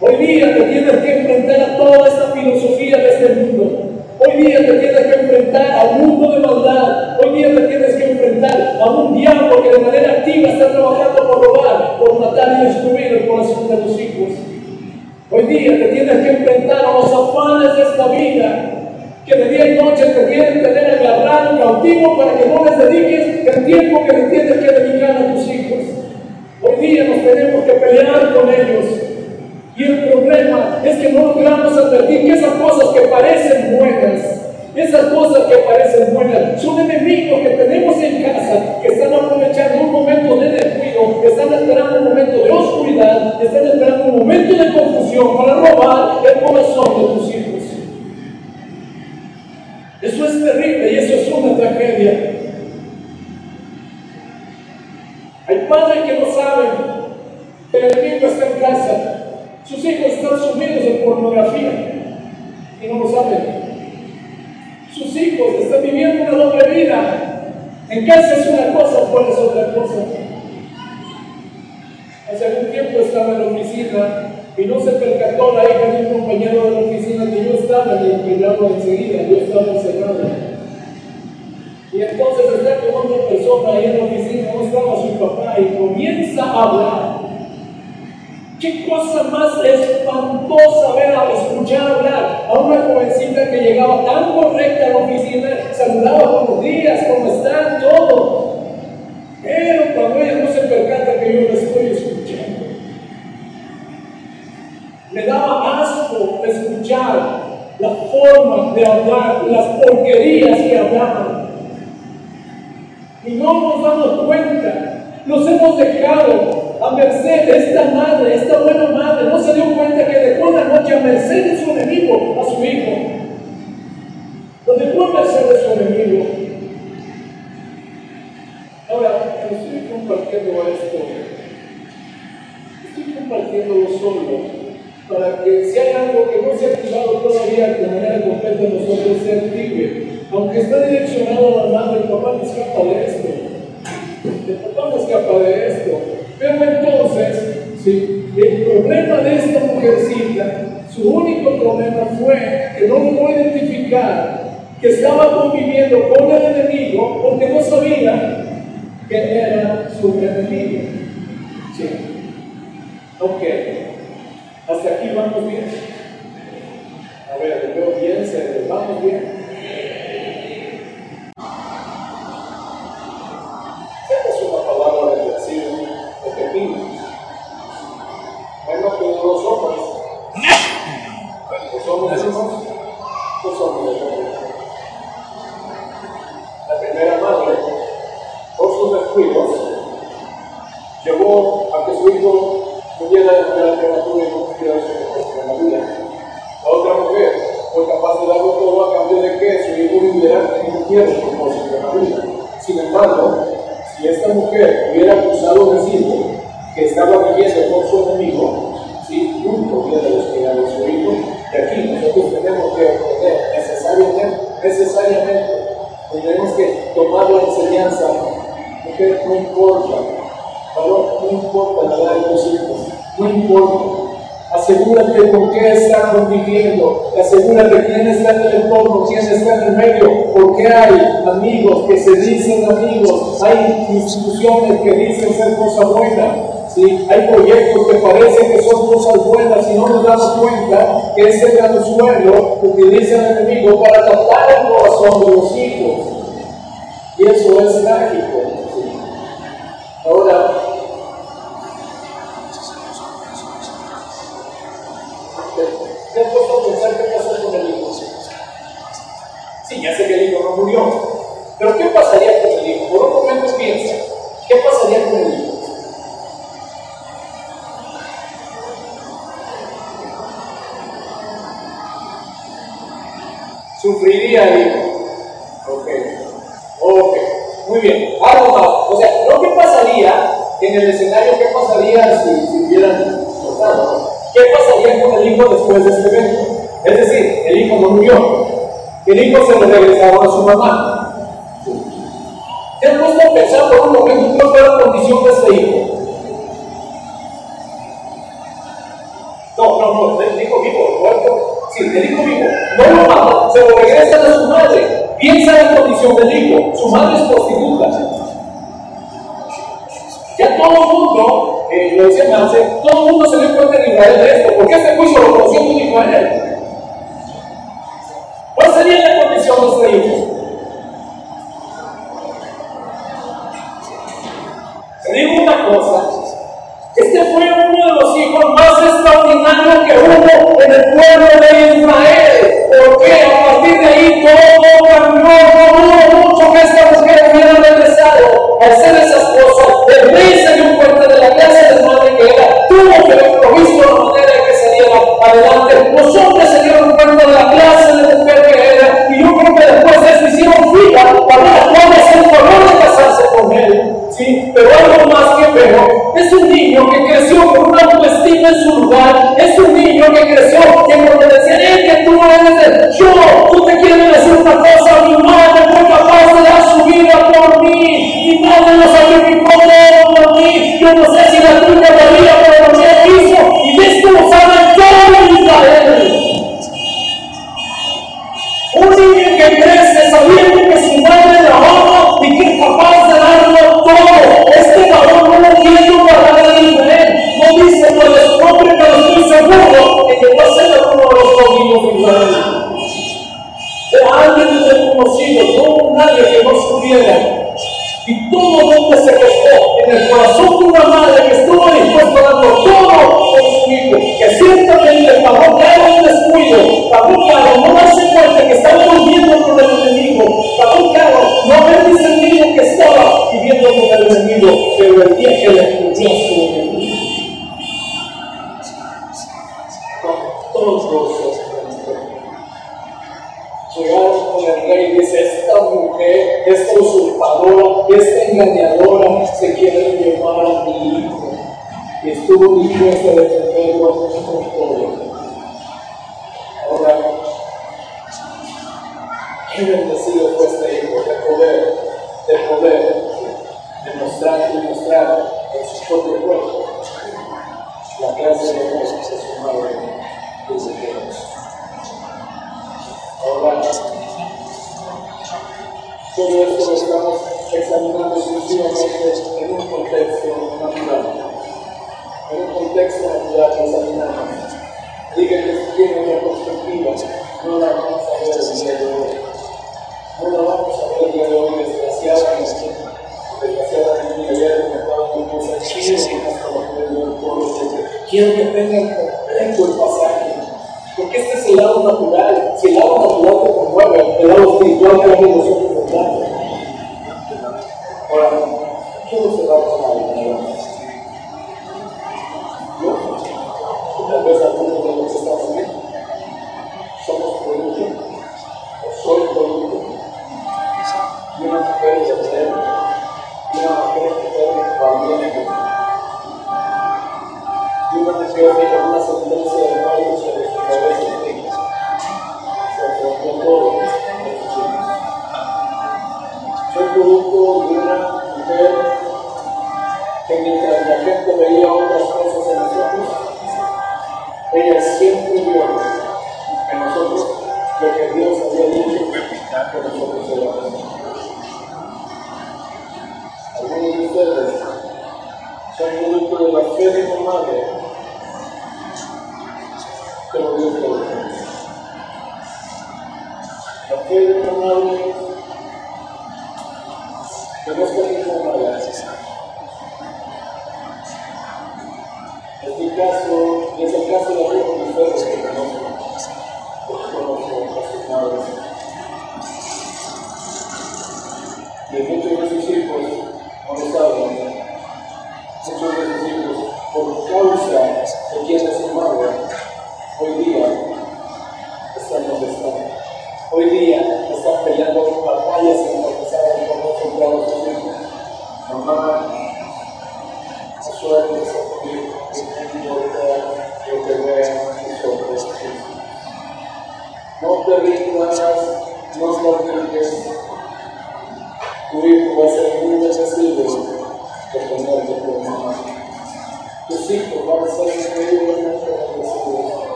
Hoy día te tienes que enfrentar a toda esta filosofía de este mundo. Hoy día te tienes que enfrentar a un mundo de maldad. Hoy día te tienes que enfrentar a un diablo que de manera activa está trabajando por robar, por matar y destruir el corazón de los hijos. Hoy día te tienes que enfrentar a los afanes de esta vida que de día y noche te quieren tener agarrado cautivo para que no les dediques el tiempo que le tienes que dedicar a tus hijos. Hoy día nos tenemos que pelear con ellos. Y el problema es que no logramos advertir que esas cosas que parecen buenas, esas cosas que parecen buenas, son enemigos que tenemos en casa, que están aprovechando un momento de descuido, que están esperando un momento de oscuridad, están esperando un momento de confusión para robar el corazón de tus hijos. Eso es terrible y eso es una tragedia. Hay padres que no saben que el enemigo está en casa. Sus hijos están sumidos en pornografía y no lo saben. Sus hijos están viviendo una doble vida. En casa es una cosa, fuera es otra cosa. Hace algún tiempo estaba en la oficina y no se percató la hija de un compañero de la oficina que yo estaba en el programa enseguida, yo estaba encerrado. Y entonces está con otra persona ahí en la oficina, no estaba su papá, y comienza a hablar. Qué cosa más espantosa ver a escuchar hablar a una jovencita que llegaba tan correcta a la oficina, saludaba buenos días, ¿cómo están? Todo. Pero cuando ella no se percata que yo la estoy escuchando, me daba asco escuchar la forma de hablar, las porquerías que hablaban. Y no nos damos cuenta, nos hemos dejado a merced de esta madre, esta buena madre, no se dio cuenta que dejó una noche a merced de su enemigo, a su hijo. Lo dejó a merced de su enemigo. Ahora, estoy compartiendo esto, estoy compartiéndolo solo para que si hay algo que no se ha activado todavía de manera completa nosotros se active aunque está direccionado a la madre, el papá no escapa de esto. El papá no escapa de esto. Pero entonces, ¿sí? el problema de esta mujercita, su único problema fue que no pudo identificar que estaba conviviendo con el enemigo porque no sabía que era su enemigo. ¿Sí? Ok. Hasta aquí vamos bien. A ver, veo bien, se vamos bien. Amigos que se dicen amigos, hay instituciones que dicen ser cosa buena, ¿sí? hay proyectos que parecen que son cosas buenas y no nos damos cuenta que es el anzuelo que utiliza el enemigo para tapar el corazón de los hijos. Y eso es trágico. Ahora, ¿qué puedo pensar qué pasó con el hijo? Sí, ya sé que el hijo no murió, pero ¿qué pasaría con el hijo? Por un momento piensa, ¿qué pasaría con el hijo? Sufriría el hijo. Ok. Ok. Muy bien. Algo más. O sea, ¿no qué pasaría en el escenario? ¿Qué pasaría si, si hubieran cortado? ¿Qué pasaría con el hijo después de este evento? Es decir, el hijo no murió. El hijo se le regresaba a su mamá. ¿Se han puesto a pensar por un momento cuál fue la condición de este hijo? No, no, no, el hijo vivo, muerto. Sí, el hijo vivo. No lo mata, se lo regresa a su madre. Piensa en la condición del hijo. Su madre es prostituta. Ya todo el mundo eh, lo decía Marce, todo el mundo se dio cuenta en Israel de esto, porque este juicio lo conoció todo Israel. ¿Cuál sería la condición de este hijo? Te digo una cosa, este fue uno de los hijos más extraordinarios que hubo en el pueblo de Israel, porque a partir de ahí todo cambió, no hubo mucho que esta mujer hubiera regresado al ser esa esposa, de risa de un pueblo ustedes no que ver, tuvo que provisto la manera de que saliera adelante. Los hombres se dieron cuenta de la clase de mujer que era, y yo creo que después de eso hicieron fila para las jóvenes en favor de casarse con él. ¿sí? Pero algo más que peor es un niño que creció con una autoestima en su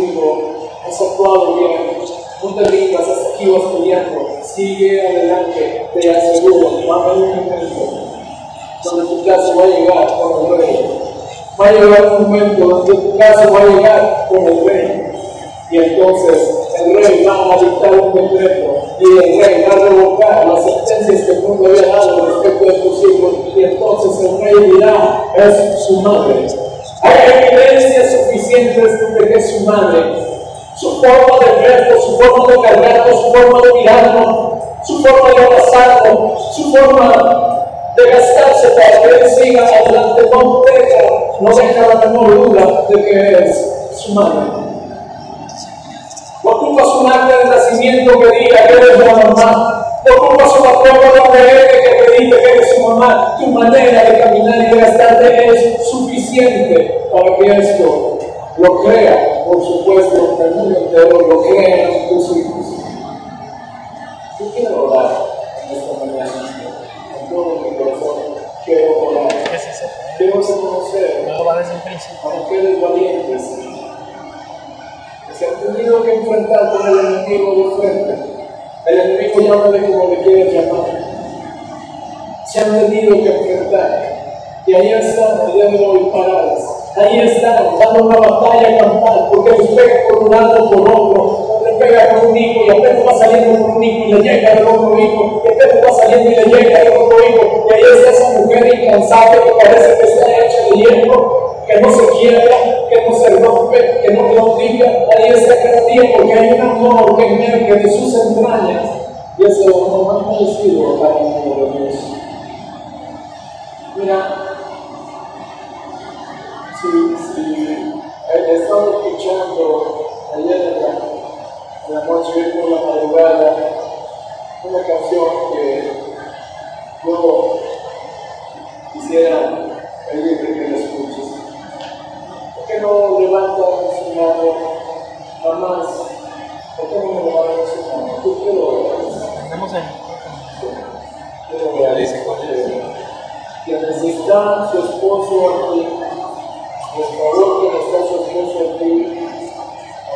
Digo, has actuado bien, no te rindas aquí vas peleando, sigue adelante, te aseguro, va a haber un momento donde tu caso va a llegar con el rey. Va a llegar un momento donde tu caso va a llegar con el rey. Y entonces el rey va a dictar un decreto y el rey va a revocar las sentencias que el mundo había dado respecto de tus hijos. Y entonces el rey dirá, es su madre. Hay evidencias suficientes de que es su madre. Su forma de verlo, su forma de cargarlo, su forma de mirarlo, su forma de abrazarlo, su forma de gastarse para que él siga adelante. No deja, no deja la menor duda de que es su madre. Ocupas un acta de nacimiento que diga que eres la mamá. No ocupas una prueba de ADN que te diga que eres su mamá. Tu manera de caminar y de gastarte es suficiente para que esto lo crea, por supuesto, que el mundo entero lo crea tus hijos. Yo quiero orar en esta mañana, con todo mi corazón. Quiero orar. Quiero reconocer a mujeres valientes que se han tenido que enfrentar con el enemigo de frente. El enemigo llámale como le quieras llamar. Se han tenido que enfrentar. Y ahí están, el día de hoy, paradas. Ahí están, dando una batalla campal, porque les pega por un lado por otro, le pega con un hijo y apenas va saliendo con un hijo y le llega el otro hijo, y apenas va saliendo y le llega el otro hijo, y ahí está esa mujer incansable que parece que está hecha de hierro, que no se quiebra, que no se rompe, que no claudica, ahí está día porque hay un amor que emerge de sus entrañas, y ese amor más parecido al amor de Dios. Mira, si, si he estado escuchando ayer en la, en la noche, por la madrugada, una canción que yo quisiera pedirte que la escuches. ¿Por qué no levantan su mano? Jamás. ¿Por qué no levantan su mano? Tú quiero Estamos ahí. están su esposo aquí, por favor que está su esposo aquí,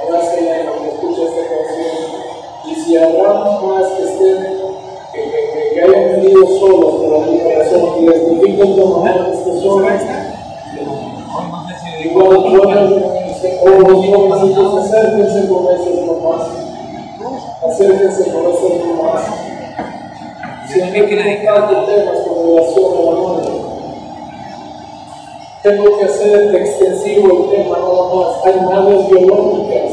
abrázela en lo que escucha esta canción. Y si habrá más que estén, que, que, que, que hayan venido solos por algún corazón y les tomar esta sola, igual los jovencitos, acérquense con esos mamás, acérquense con esos mamás. Siempre que tocando temas con relación a la madre. Tengo que hacer extensivo el tema nada más. Hay madres biológicas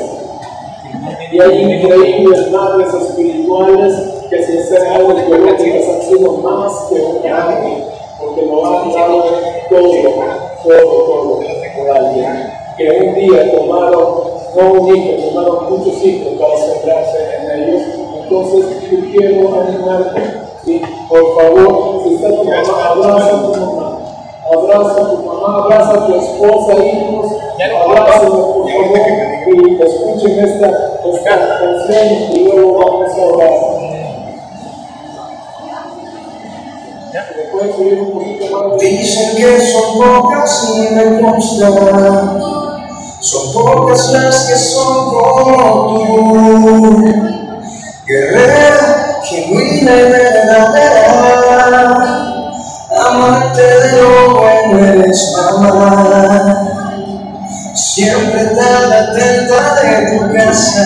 y hay increíbles madres espirituales que sin ser madres biológicas han sido más que un ángel, porque lo han dado todo, todo, todo alguien. Que un día tomaron, no un hijo, tomaron muchos hijos para centrarse en ellos. Entonces, yo quiero animarte ¿sí? Por favor, si está tu mamá, abraza a tu mamá. Abraza a tu mamá, abraza a tu esposa, hijos. Abrázalo, por favor. Y escuchen esta, esta canción y luego vamos a orar. Dicen que son pocas y me consta, son pocas las que son como tú, guerrera, genuina y verdadera, amante de lo bueno eres mamá, siempre tan atenta de tu casa,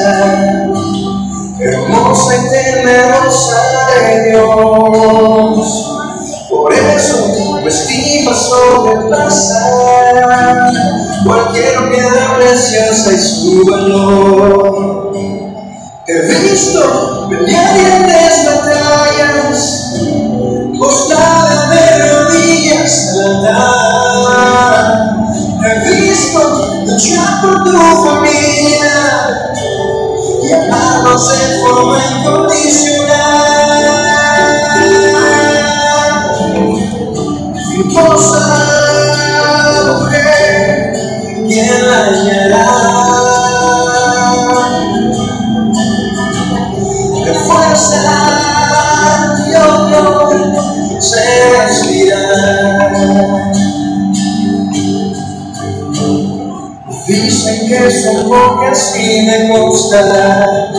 hermosa y temerosa de Dios. Pues Vestimos sobre pasar cualquier piedra preciosa y su valor. He visto pelear en las batallas, postada de rodillas al. He visto luchar por tu familia y amarnos en forma me consta,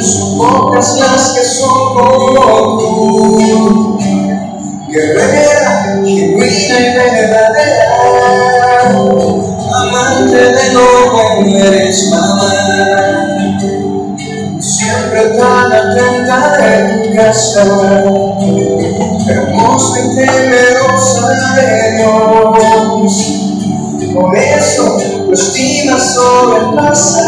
son pocas las que son como tú, guerrera, genuina y verdadera, amante de lo que eres mamá, siempre tan atenta en casa, hermosa y temerosa de Dios. Por eso tu estima sobrepasa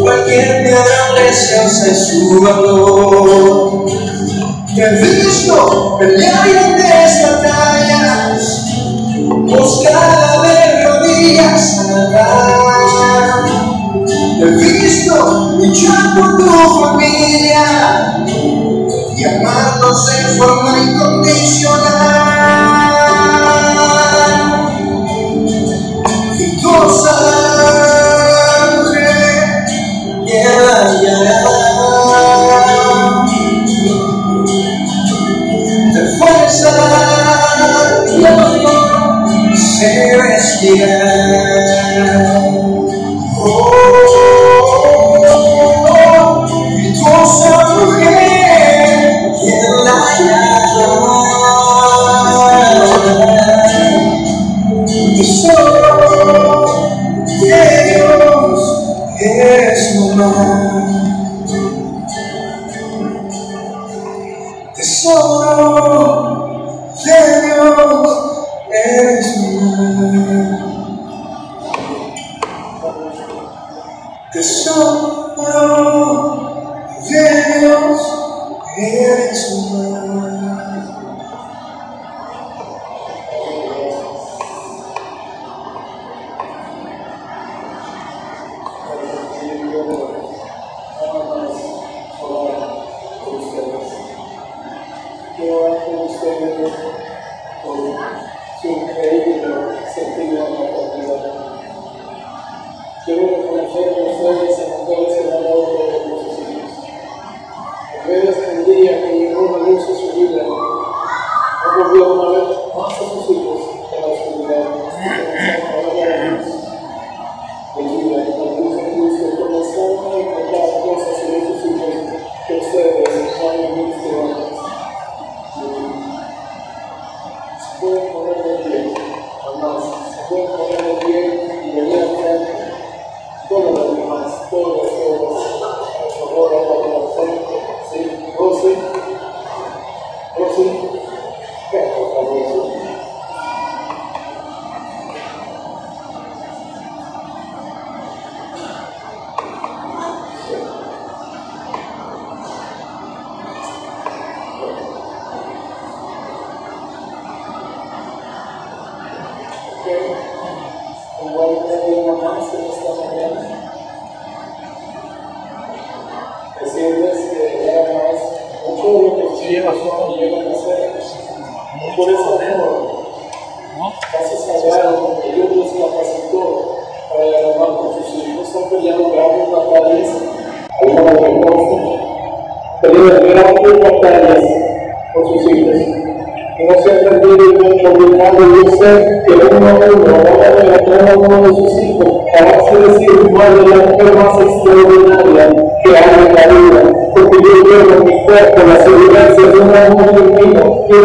cualquier piedra preciosa es su valor. Te he visto pelear grandes batallas, buscada de rodillas a Te he visto luchar por tu familia y amarnos en forma incondicional. No.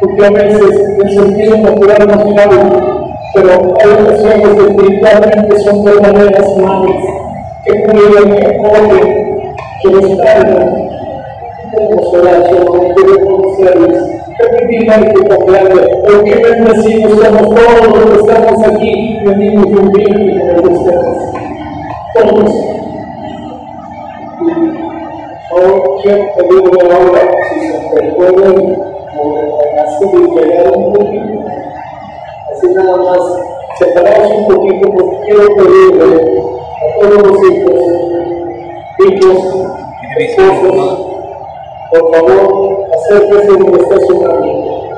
veces el sentido natural no final, pero hay personas que espiritualmente son verdaderas madres, que cuidan, que apoyen, que los cargan. Debemos orar sobre que reconocerles, permitirles que comprende, porque bendecidos somos todos los que estamos aquí, venimos de un bien como ustedes. Todos. Ahora quiero pedirle ahora, si se recuerden, liberar un poquito. Así nada más, separamos un poquito porque quiero pedirle a todos los hijos, hijos, Esposos, por favor, acérquese donde esté su amigo.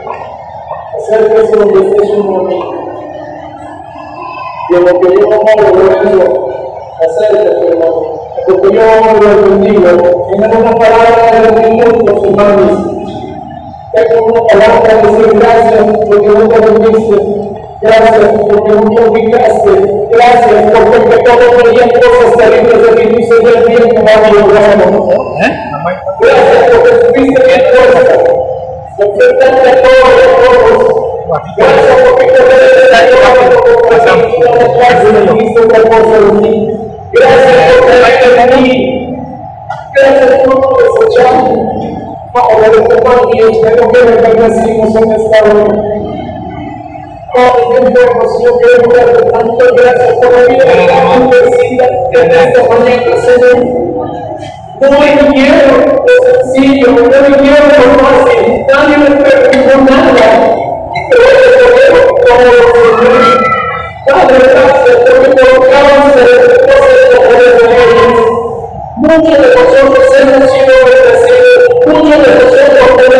Acérquese donde esté su amigo. Y en lo que yo hago, Lorenzo, acérquese, hermano. Porque yo lo bendigo. En una palabra de bendigo, Tengo una de decir gracias porque no te. Gracias porque no te. Gracias porque todos veían cosas terribles de ti. El bien que lograrlo. Gracias porque estuviste bien fuerza. Enfrentarte a todos los todos. Gracias porque te la gloria y dijiste otra cosa de mí. Gracias por traerte de mí. Gracias por Dios, tengo que en esta hora. Padre, información quiero darte tantas gracias por la vida la bendecida en esta mañana, Señor. No vinieron lo sencillo, no vinieron lo fácil, nadie me preguntó nada. Te como lo Señor. Padre, gracias porque colocabas el propósito de ellos. Muchos de nosotros hemos sido bendecidos, muchos de nosotros podemos decir,